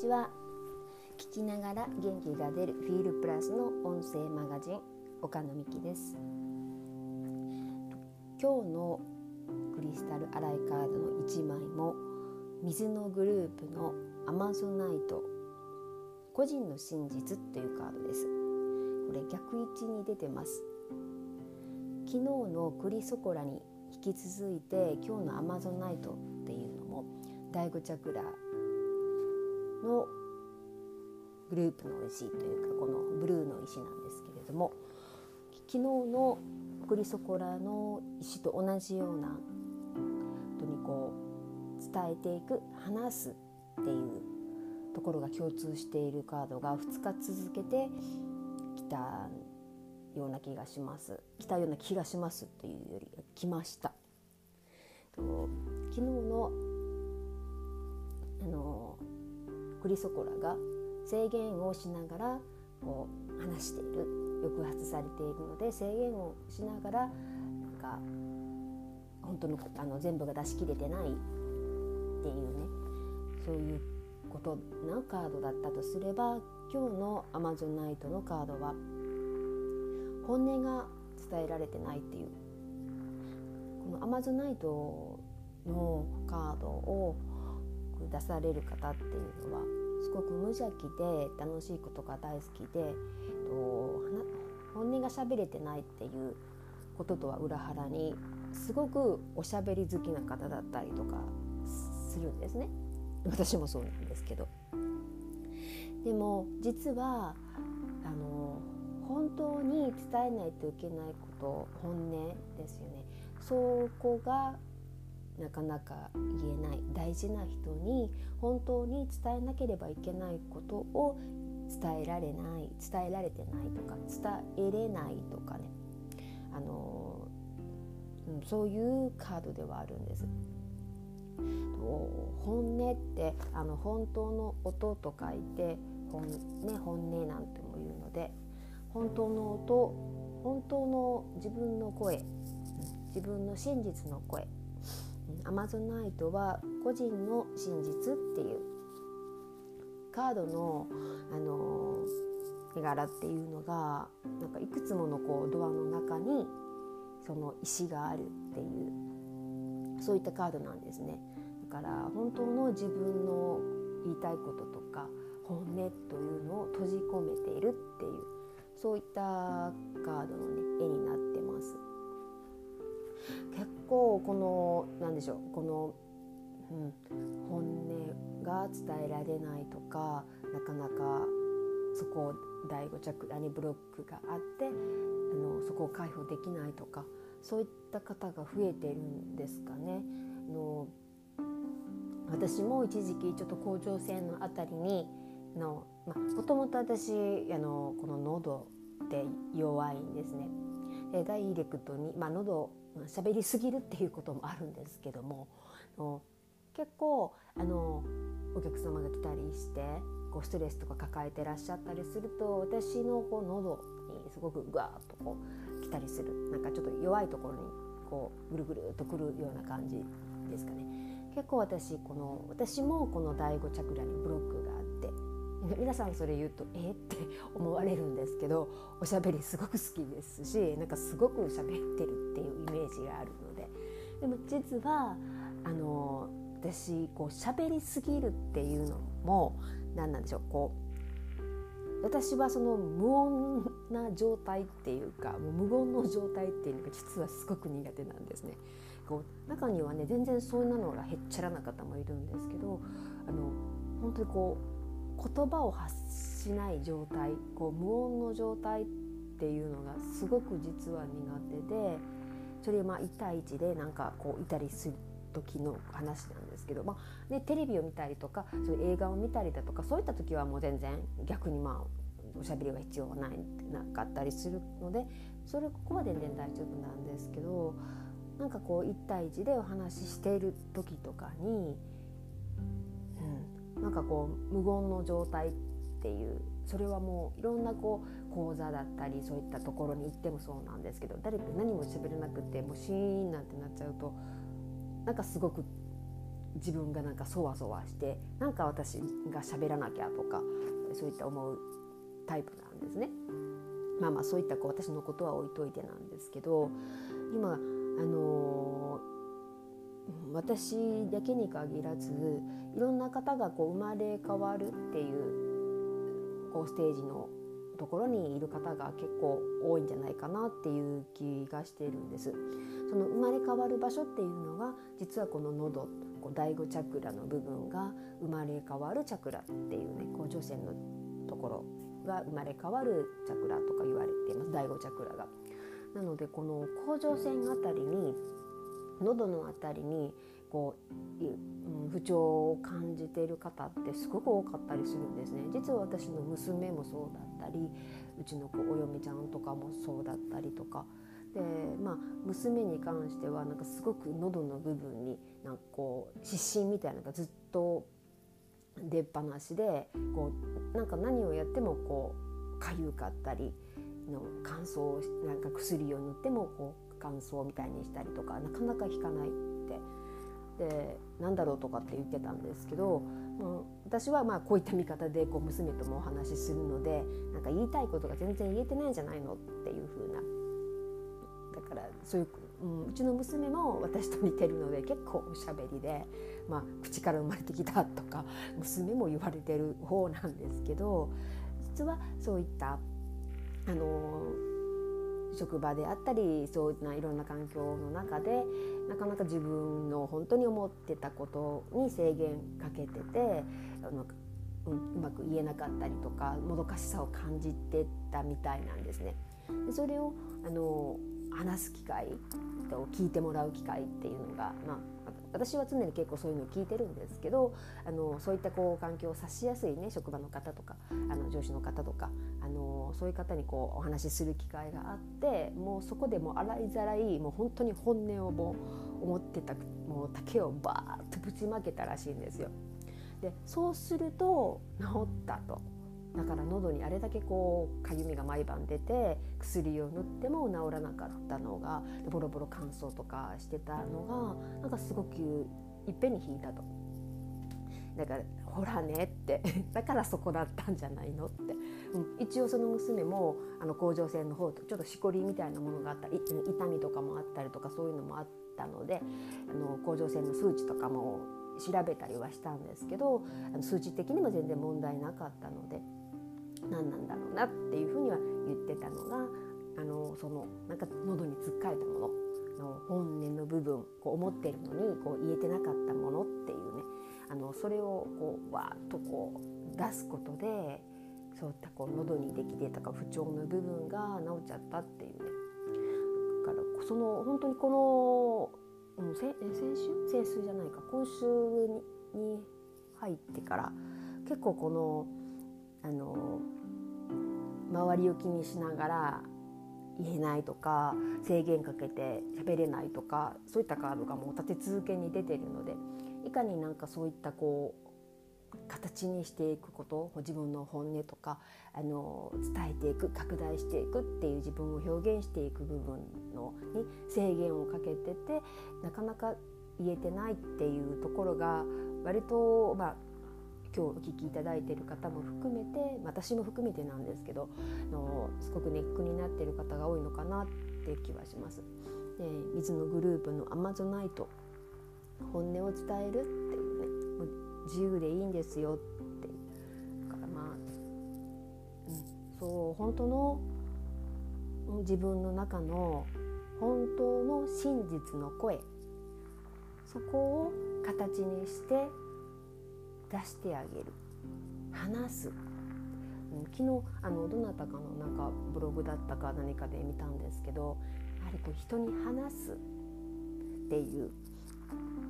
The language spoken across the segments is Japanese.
ちは。聞きながら元気が出るフィールプラスの音声マガジン岡野美希です。今日のクリスタルアライカードの1枚も水のグループのアマゾナイト個人の真実というカードです。これ逆位置に出てます。昨日のクリソコラに引き続いて今日のアマゾナイトっていうのも第5チャクラのグループの石というかこのブルーの石なんですけれども昨日のクリソコラの石と同じような本当にこう伝えていく話すっていうところが共通しているカードが2日続けてきたような気がします。来たような気がしますというより来ました。昨日のあのクリソコラが制限をしながらこう話している抑圧されているので制限をしながらなんか本当のあの全部が出し切れてないっていうねそういうことのカードだったとすれば今日のアマゾンナイトのカードは本音が伝えられてないっていうこのアマゾンナイトのカードを出される方っていうのはすごく無邪気で楽しいことが大好きでえっと本音が喋れてないっていうこととは裏腹にすごくおしゃべり好きな方だったりとかするんですね。私もそうなんですけど。でも実はあの本当に伝えないといけないこと本音ですよね。そこがなかなか言えない大事な人に本当に伝えなければいけないことを伝えられない伝えられてないとか伝えれないとかねあの、うん、そういうカードではあるんです。本音ってあの本当の音と書いて本,、ね、本音なんても言うので本当の音本当の自分の声自分の真実の声アマゾナイトは個人の真実っていうカードの、あの絵柄っていうのがなんかいくつものこうドアの中にその石があるっていうそういったカードなんですね。だから本当の自分の言いたいこととか本音というのを閉じ込めているっていうそういったカードの、ね、絵になって。構この何でしょうこの、うん、本音が伝えられないとかなかなかそこを第5チャクラにブロックがあってあのそこを解放できないとかそういった方が増えてるんですかね。あの私も一時期ちょっと甲状腺の辺りにの、まもともと私あのこの喉って弱いんですね。でダイレクトに、まあ、喉喋りすぎるっていうこともあるんですけども結構あのお客様が来たりしてこうストレスとか抱えてらっしゃったりすると私のこう喉にすごくガーッとこう来たりするなんかちょっと弱いところにこうぐるぐるっとくるような感じですかね。結構私この私もこの第5チャクラにブロックがあって皆さんそれ言うとえって思われるんですけどおしゃべりすごく好きですしなんかすごく喋ってるっていうイメージがあるのででも実はあの私こう喋りすぎるっていうのも何なんでしょうこう私はその無音な状態っていうかもう無言の状態っていうのが実はすごく苦手なんですね。こう中にはね全然そんなのがへっちゃらな方もいるんですけどあの本当にこう言葉を発しない状態こう無音の状態っていうのがすごく実は苦手でそれまあ1対1でなんかこういたりする時の話なんですけど、まあね、テレビを見たりとかそういう映画を見たりだとかそういった時はもう全然逆にまあおしゃべりは必要はないなかったりするのでそれここは全然大丈夫なんですけどなんかこう1対1でお話ししている時とかに、なんかこう無言の状態っていうそれはもういろんなこう講座だったりそういったところに行ってもそうなんですけど誰か何も喋れなくてもうシーンなんてなっちゃうとなんかすごく自分がなんかそわそわしてなんか私が喋らなきゃとかそういった思うタイプなんですね。まあまあそういったこう私のことは置いといてなんですけど今あのー、私だけに限らずいろんな方がこう生まれ変わるっていうこうステージのところにいる方が結構多いんじゃないかなっていう気がしているんです。その生まれ変わる場所っていうのが実はこの喉こう第5チャクラの部分が生まれ変わるチャクラっていうね甲状腺のところが生まれ変わるチャクラとか言われています第5チャクラが。なのでこの甲状腺あたりに喉のあたりにこう、うん、不調を感じている方ってすごく多かったりするんですね。実は私の娘もそうだったりうちの子お嫁ちゃんとか。もそうだったりとかでまあ娘に関してはなんかすごく喉の部分になんかこう湿疹みたいなのがずっと出っ放しでこうなんか何をやってもこう痒かったりの乾燥なんか薬を塗ってもこう乾燥みたいにしたりとかなかなか効かないって。でなんだろうとかって言ってたんですけど、うん、私はまあこういった見方でこう娘ともお話しするのでなんか言いたいことが全然言えてないんじゃないのっていう風な。だからそういう、うん、うちの娘も私と似てるので結構おしゃべりで、まあ、口から生まれてきたとか娘も言われてる方なんですけど実はそういったあの職場であったりそういろんな環境の中でなかなか自分の本当に思ってたことに制限かけててあのううまく言えなかったりとかもどかしさを感じてたみたいなんですね。でそれをあの話す機会と聞いてもらう機会っていうのが、まあ、私は常に結構そういうのを聞いてるんですけどあのそういったこう環境を察しやすいね職場の方とかあの上司の方とかあのそういう方にこうお話しする機会があってもうそこでもう洗いざらいもう本当に本音をもう思ってたもう竹をバーッとぶちまけたらしいんですよ。でそうすると治ったとだから喉にあれだけこうかゆみが毎晩出て薬を塗っても治らなかったのがボロボロ乾燥とかしてたのがなんかすごくいっぺんに引いたと。だからほらねって。だからそこだったんじゃないのって、うん、一応その娘もあの甲状腺の方とちょっとしこりみたいなものがあったり痛みとかもあったりとかそういうのもあったのであの甲状腺の数値とかも調べたりはしたんですけど数値的にも全然問題なかったので。何なんだろうなっていうふうには言ってたのがあのそのなんか喉につっかえたものの本音の部分こう思ってるのにこう言えてなかったものっていうね。あのそれをこうわーっとこう出すことでそういったこう喉にできてたか不調の部分が治っちゃったっていうね。だからその本当にこの、うん、先週？先週じゃないか。今週に入ってから結構このあの周りを気にしながら言えないとか制限かけて喋れないとかそういったカードがもう立て続けに出てるのでいかになんかそういったこう形にしていくこと自分の本音とかあの伝えていく拡大していくっていう自分を表現していく部分のに制限をかけててなかなか言えてないっていうところが割とまあ今日お聞きいただいている方も含めて私も含めてなんですけどのすごくネックになっている方が多いのかなって気はします。で水のグループのアマゾナイト本音を伝えるっていうねもう自由でいいんですよってだからまあ、うん、そう本当の自分の中の本当の真実の声そこを形にして出してあげる。話す。昨日あのどなたかのなんかブログだったか何かで見たんですけどやはりこう人に話すっていう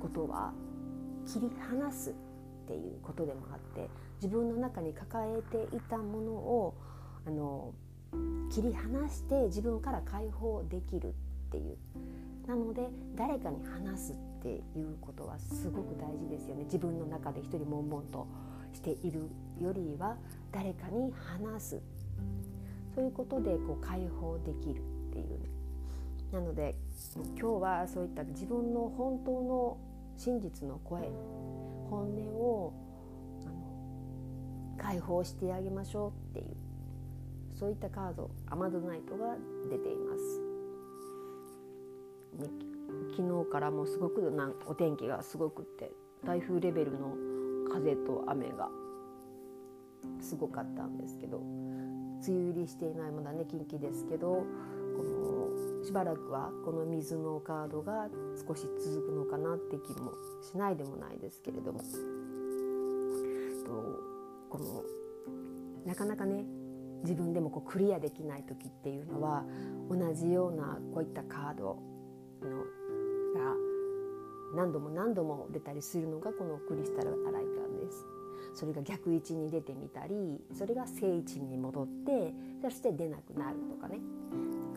ことは切り離すっていうことでもあって自分の中に抱えていたものをあの切り離して自分から解放できる。っていう。なので誰かに話すっていうことはすごく大事ですよね。自分の中で一人悶々としているよりは誰かに話す。そういうことでこう解放できるっていうね。なので今日はそういった自分の本当の真実の声本音をあの解放してあげましょうっていうそういったカードアマゾナイトが出ています、ね、昨日からもすごくなお天気がすごくって台風レベルの風と雨がすごかったんですけど梅雨入りしていないまだね近畿ですけどこのしばらくはこの水のカードが少し続くのかなって気もしないでもないですけれどもとこのなかなかね自分でもこうクリアできない時っていうのは同じようなこういったカードのが何度も何度も出たりするのがこのクリスタルアライカンです。それが逆位置に出てみたりそれが正位置に戻ってそして出なくなるとかね。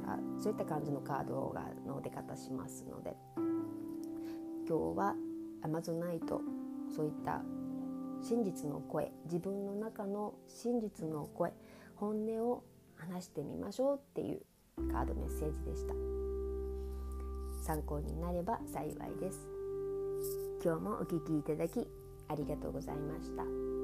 かそういった感じのカードがの出方しますので。今日はアマゾナイトそういった真実の声自分の中の真実の声本音を話してみましょうっていうカードメッセージでした。参考になれば幸いです今日もお聴きいただきありがとうございました。